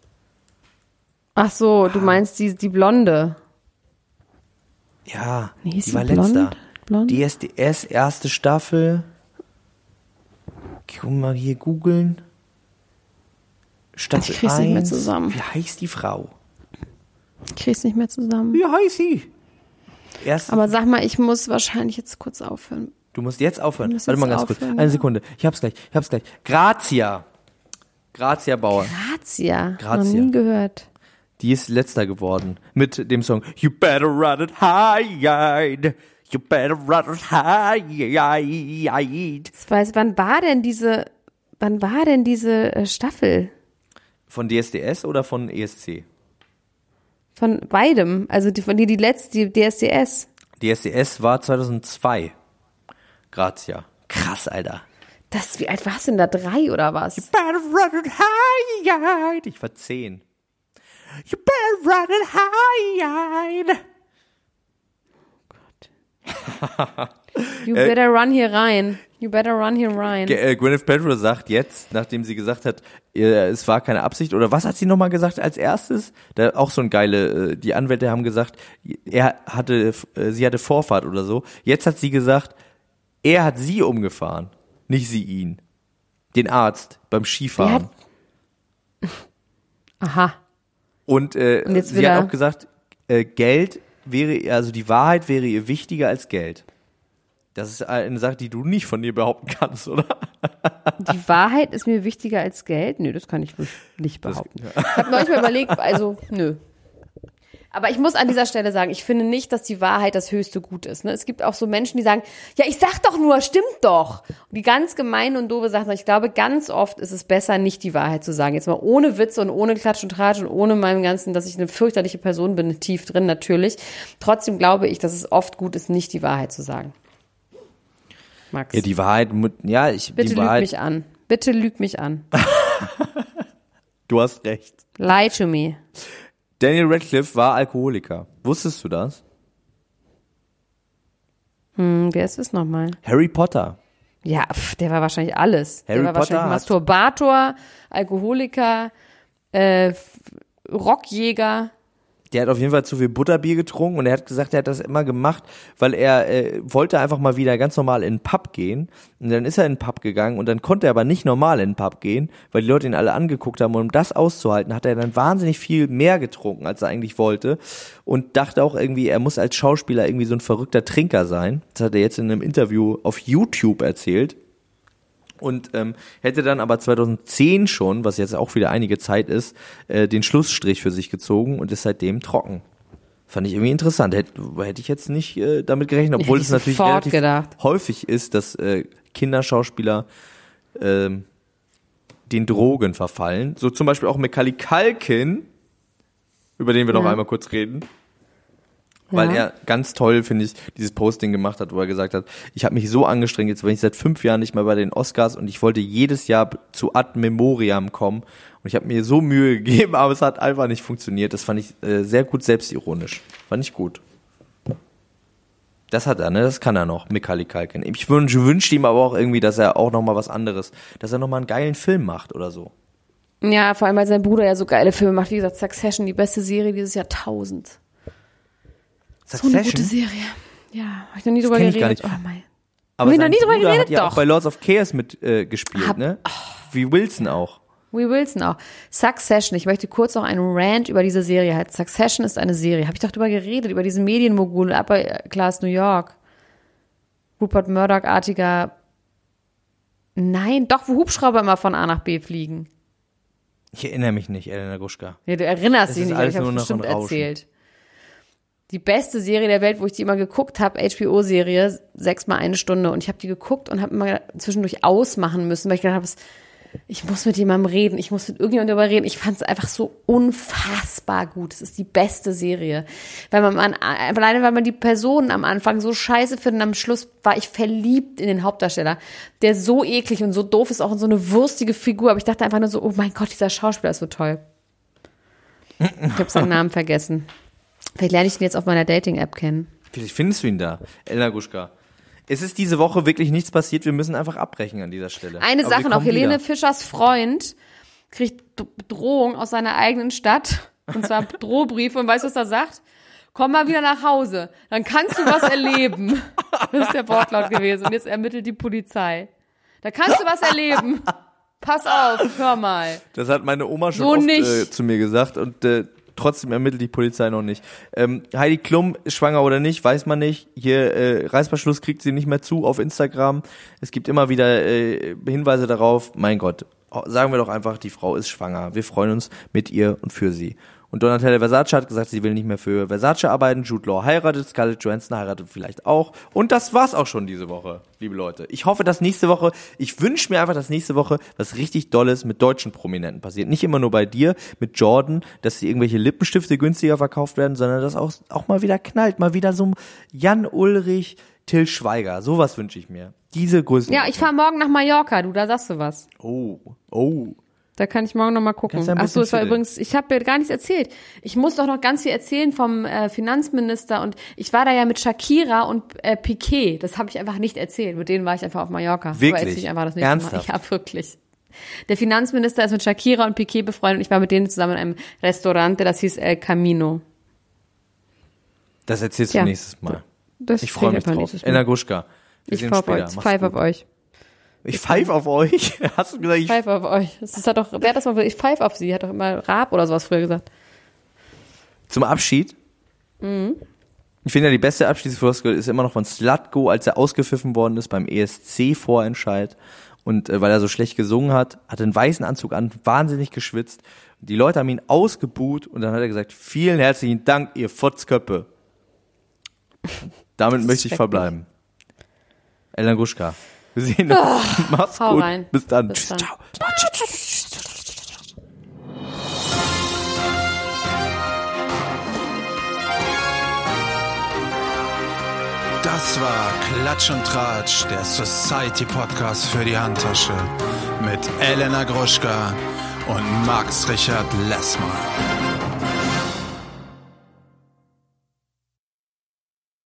B: Ach so, du meinst die, die Blonde.
A: Ja, die
B: die
A: war
B: blond?
A: letzter.
B: Blond?
A: DSDS erste Staffel. Guck mal hier googeln. Staffel
B: Ich krieg's nicht mehr
A: 1.
B: zusammen.
A: Wie heißt die Frau?
B: Ich krieg's nicht mehr zusammen.
A: Wie heißt sie? Erst,
B: Aber sag mal, ich muss wahrscheinlich jetzt kurz aufhören.
A: du musst jetzt aufhören. Warte mal
B: jetzt
A: ganz kurz.
B: aufhören,
A: Eine
B: ja.
A: Sekunde. Ich hab's gleich. Ich hab's gleich. Grazia. Grazia Bauer.
B: Grazia.
A: Grazia.
B: Noch nie gehört.
A: Die ist letzter geworden. Mit dem Song You better run it high. You better run high.
B: Ich weiß, wann war denn diese, wann war denn diese äh, Staffel?
A: Von DSDS oder von ESC?
B: Von beidem. Also die, von die, die letzte, die DSDS.
A: DSDS war 2002. Grazia. Krass, Alter.
B: Das, wie alt warst du denn da? Drei oder was?
A: better run it high. Ich war zehn. You better run it high. [laughs]
B: You better run here rein. You better run here rein.
A: G äh, Gwyneth Paltrow sagt jetzt, nachdem sie gesagt hat, äh, es war keine Absicht, oder was hat sie nochmal gesagt als erstes? Da auch so ein geile, äh, die Anwälte haben gesagt, er hatte, äh, sie hatte Vorfahrt oder so. Jetzt hat sie gesagt, er hat sie umgefahren, nicht sie ihn. Den Arzt beim Skifahren. [laughs]
B: Aha.
A: Und, äh,
B: Und jetzt
A: sie hat auch gesagt, äh, Geld wäre, also die Wahrheit wäre ihr wichtiger als Geld. Das ist eine Sache, die du nicht von dir behaupten kannst, oder?
B: Die Wahrheit ist mir wichtiger als Geld? Nö, das kann ich nicht- behaupten. Ich habe neulich mal überlegt, also, nö. Aber ich muss an dieser Stelle sagen, ich finde nicht, dass die Wahrheit das höchste Gut ist. Ne? Es gibt auch so Menschen, die sagen, ja, ich sag doch nur, stimmt doch. Und die ganz gemeine und doofe Sachen, ich glaube, ganz oft ist es besser, nicht die Wahrheit zu sagen. Jetzt mal ohne Witze und ohne Klatsch und Tratsch und ohne meinem Ganzen, dass ich eine fürchterliche Person bin, tief drin natürlich. Trotzdem glaube ich, dass es oft gut ist, nicht die Wahrheit zu sagen. Max,
A: Ja, die Wahrheit, ja, ich,
B: bitte
A: die
B: lüg
A: Wahrheit,
B: mich an. Bitte lüg mich an. [laughs]
A: du hast recht.
B: Lie to me.
A: Daniel Radcliffe war Alkoholiker. Wusstest du das?
B: Hm, wer ist es nochmal?
A: Harry Potter.
B: Ja, pf, der war wahrscheinlich alles.
A: Harry
B: der war
A: Potter
B: wahrscheinlich Masturbator, Alkoholiker, äh, Rockjäger.
A: Der hat auf jeden Fall zu viel Butterbier getrunken und er hat gesagt, er hat das immer gemacht, weil er äh, wollte einfach mal wieder ganz normal in den Pub gehen. Und dann ist er in den Pub gegangen und dann konnte er aber nicht normal in den Pub gehen, weil die Leute ihn alle angeguckt haben. Und um das auszuhalten, hat er dann wahnsinnig viel mehr getrunken, als er eigentlich wollte. Und dachte auch irgendwie, er muss als Schauspieler irgendwie so ein verrückter Trinker sein. Das hat er jetzt in einem Interview auf YouTube erzählt. Und ähm, hätte dann aber 2010 schon, was jetzt auch wieder einige Zeit ist, äh, den Schlussstrich für sich gezogen und ist seitdem trocken. Fand ich irgendwie interessant. Hätte, hätte ich jetzt nicht äh, damit gerechnet, obwohl es
B: ich
A: natürlich relativ
B: gedacht.
A: häufig ist, dass äh, Kinderschauspieler ähm, den Drogen verfallen. So zum Beispiel auch Macaulay Culkin, über den wir noch
B: Ja.
A: einmal kurz reden. Weil
B: Ja.
A: er ganz toll, finde ich, dieses Posting gemacht hat, wo er gesagt hat, ich habe mich so angestrengt, jetzt bin ich seit fünf Jahren nicht mehr bei den Oscars und ich wollte jedes Jahr zu Ad Memoriam kommen und ich habe mir so Mühe [laughs] gegeben, aber es hat einfach nicht funktioniert. Das fand ich äh, sehr gut selbstironisch. Fand ich gut. Das hat er, ne? Das kann er noch, Macaulay Culkin. Ich wünsche wünschte ihm aber auch irgendwie, dass er auch noch mal was anderes, dass er noch mal einen geilen Film macht oder so.
B: Ja, vor allem, weil sein Bruder ja so geile Filme macht. Wie gesagt, Succession, die beste Serie dieses Jahrtausends. So eine gute Serie. Ja, hab ich noch nie drüber
A: kenn ich gar
B: geredet.
A: nicht.
B: Oh mein.
A: Aber
B: noch nie drüber
A: Bruder
B: geredet?
A: hat ja
B: Doch.
A: auch bei Lords of Chaos mit äh,
B: Hab-
A: ne? Wie Wilson auch.
B: We Wilson auch. Succession. Ich möchte kurz noch einen Rant über diese Serie halten. Succession ist eine Serie. Habe ich doch drüber geredet, über diesen Medienmogul Upper Class New York. Rupert Murdoch-artiger. Nein, doch, wo Hubschrauber immer von A nach B fliegen.
A: Ich erinnere mich nicht, Elena Gruschka.
B: Ja, du erinnerst dich nicht,
A: alles
B: ich habe bestimmt erzählt. Die beste Serie der Welt, wo ich die immer geguckt habe, HBO-Serie, sechsmal eine Stunde. Und ich habe die geguckt und habe immer zwischendurch ausmachen müssen, weil ich gedacht habe, ich muss mit jemandem reden, ich muss mit irgendjemandem darüber reden. Ich fand es einfach so unfassbar gut. Es ist die beste Serie. Weil man, man alleine, weil man die Personen am Anfang so scheiße findet, am Schluss war ich verliebt in den Hauptdarsteller, der so eklig und so doof ist, auch in so eine wurstige Figur. Aber ich dachte einfach nur so, oh mein Gott, dieser Schauspieler ist so toll. Ich habe seinen Namen vergessen. Vielleicht lerne ich ihn jetzt auf meiner Dating-App kennen.
A: Vielleicht findest du ihn da, Elena Gruschka. Es ist diese Woche wirklich nichts passiert, wir müssen einfach abbrechen an dieser Stelle.
B: Eine
A: Aber
B: Sache noch, Helene
A: wieder.
B: Fischers Freund kriegt D- Bedrohung aus seiner eigenen Stadt. Und zwar [laughs] Drohbriefe. Und weißt du, was er sagt? Komm mal wieder nach Hause. Dann kannst du was erleben. [laughs] Das ist der Wortlaut gewesen. Und jetzt ermittelt die Polizei. Da kannst du was erleben. Pass auf, hör mal.
A: Das hat meine Oma schon
B: So
A: oft äh, zu mir gesagt und äh, trotzdem ermittelt die Polizei noch nicht. Ähm, Heidi Klum schwanger oder nicht, weiß man nicht. Hier äh, Reißverschluss kriegt sie nicht mehr zu auf Instagram. Es gibt immer wieder äh, Hinweise darauf. Mein Gott, sagen wir doch einfach, die Frau ist schwanger. Wir freuen uns mit ihr und für sie. Und Donatella Versace hat gesagt, sie will nicht mehr für Versace arbeiten. Jude Law heiratet, Scarlett Johansson heiratet vielleicht auch. Und das war's auch schon diese Woche, liebe Leute. Ich hoffe, dass nächste Woche, ich wünsche mir einfach, dass nächste Woche was richtig Dolles mit deutschen Prominenten passiert. Nicht immer nur bei dir, mit Jordan, dass irgendwelche Lippenstifte günstiger verkauft werden, sondern dass auch, auch mal wieder knallt. Mal wieder so ein Jan Ulrich, Till Schweiger. Sowas wünsche ich mir. Diese Größen.
B: Ja, ich fahre morgen nach Mallorca, du, da sagst du was.
A: Oh, oh.
B: Da kann ich morgen noch mal gucken. Ach so, es war übrigens, ich habe mir gar nichts erzählt. Ich muss doch noch ganz viel erzählen vom äh, Finanzminister und ich war da ja mit Shakira und äh, Piquet. Das habe ich einfach nicht erzählt. Mit denen war ich einfach auf Mallorca. Aber
A: Wirklich?
B: erzähl ich einfach das nächste
A: Ernsthaft?
B: Mal. [laughs] Ja, wirklich. Der Finanzminister ist mit Shakira und Piquet befreundet und ich war mit denen zusammen in einem Restaurant, das hieß El Camino.
A: Das erzählst
B: Ja.
A: du nächstes Mal.
B: Das
A: Ich freue mich drauf. Elena Gruschka. Wir
B: Ich
A: sehen uns später.
B: euch.
A: Mach's
B: Five auf euch.
A: Ich pfeife auf euch. [laughs] Hast du gesagt,
B: Ich pfeife auf euch. Das ist doch, wer hat das mal, ich pfeife auf sie, hat doch immer Raab oder sowas früher gesagt.
A: zum Abschied? Ich finde ja, die beste Abschiedsfloskel ist immer noch von Slatko, als er ausgepfiffen worden ist beim ESC-Vorentscheid. Und äh, weil er so schlecht gesungen hat, hat einen weißen Anzug an, wahnsinnig geschwitzt. Die Leute haben ihn ausgebuht und dann hat er gesagt, vielen herzlichen Dank, ihr Fotzköppe. [laughs] Damit möchte ich verbleiben. Elan Gruschka. Wir sehen uns. [laughs] Mach's
B: hau
A: gut.
B: rein.
A: Bis dann.
B: Bis
A: Tschüss,
B: dann.
A: Ciao.
C: Das war Klatsch und Tratsch, der Society Podcast für die Handtasche mit Elena Gruschka und Max Richard Lessmann.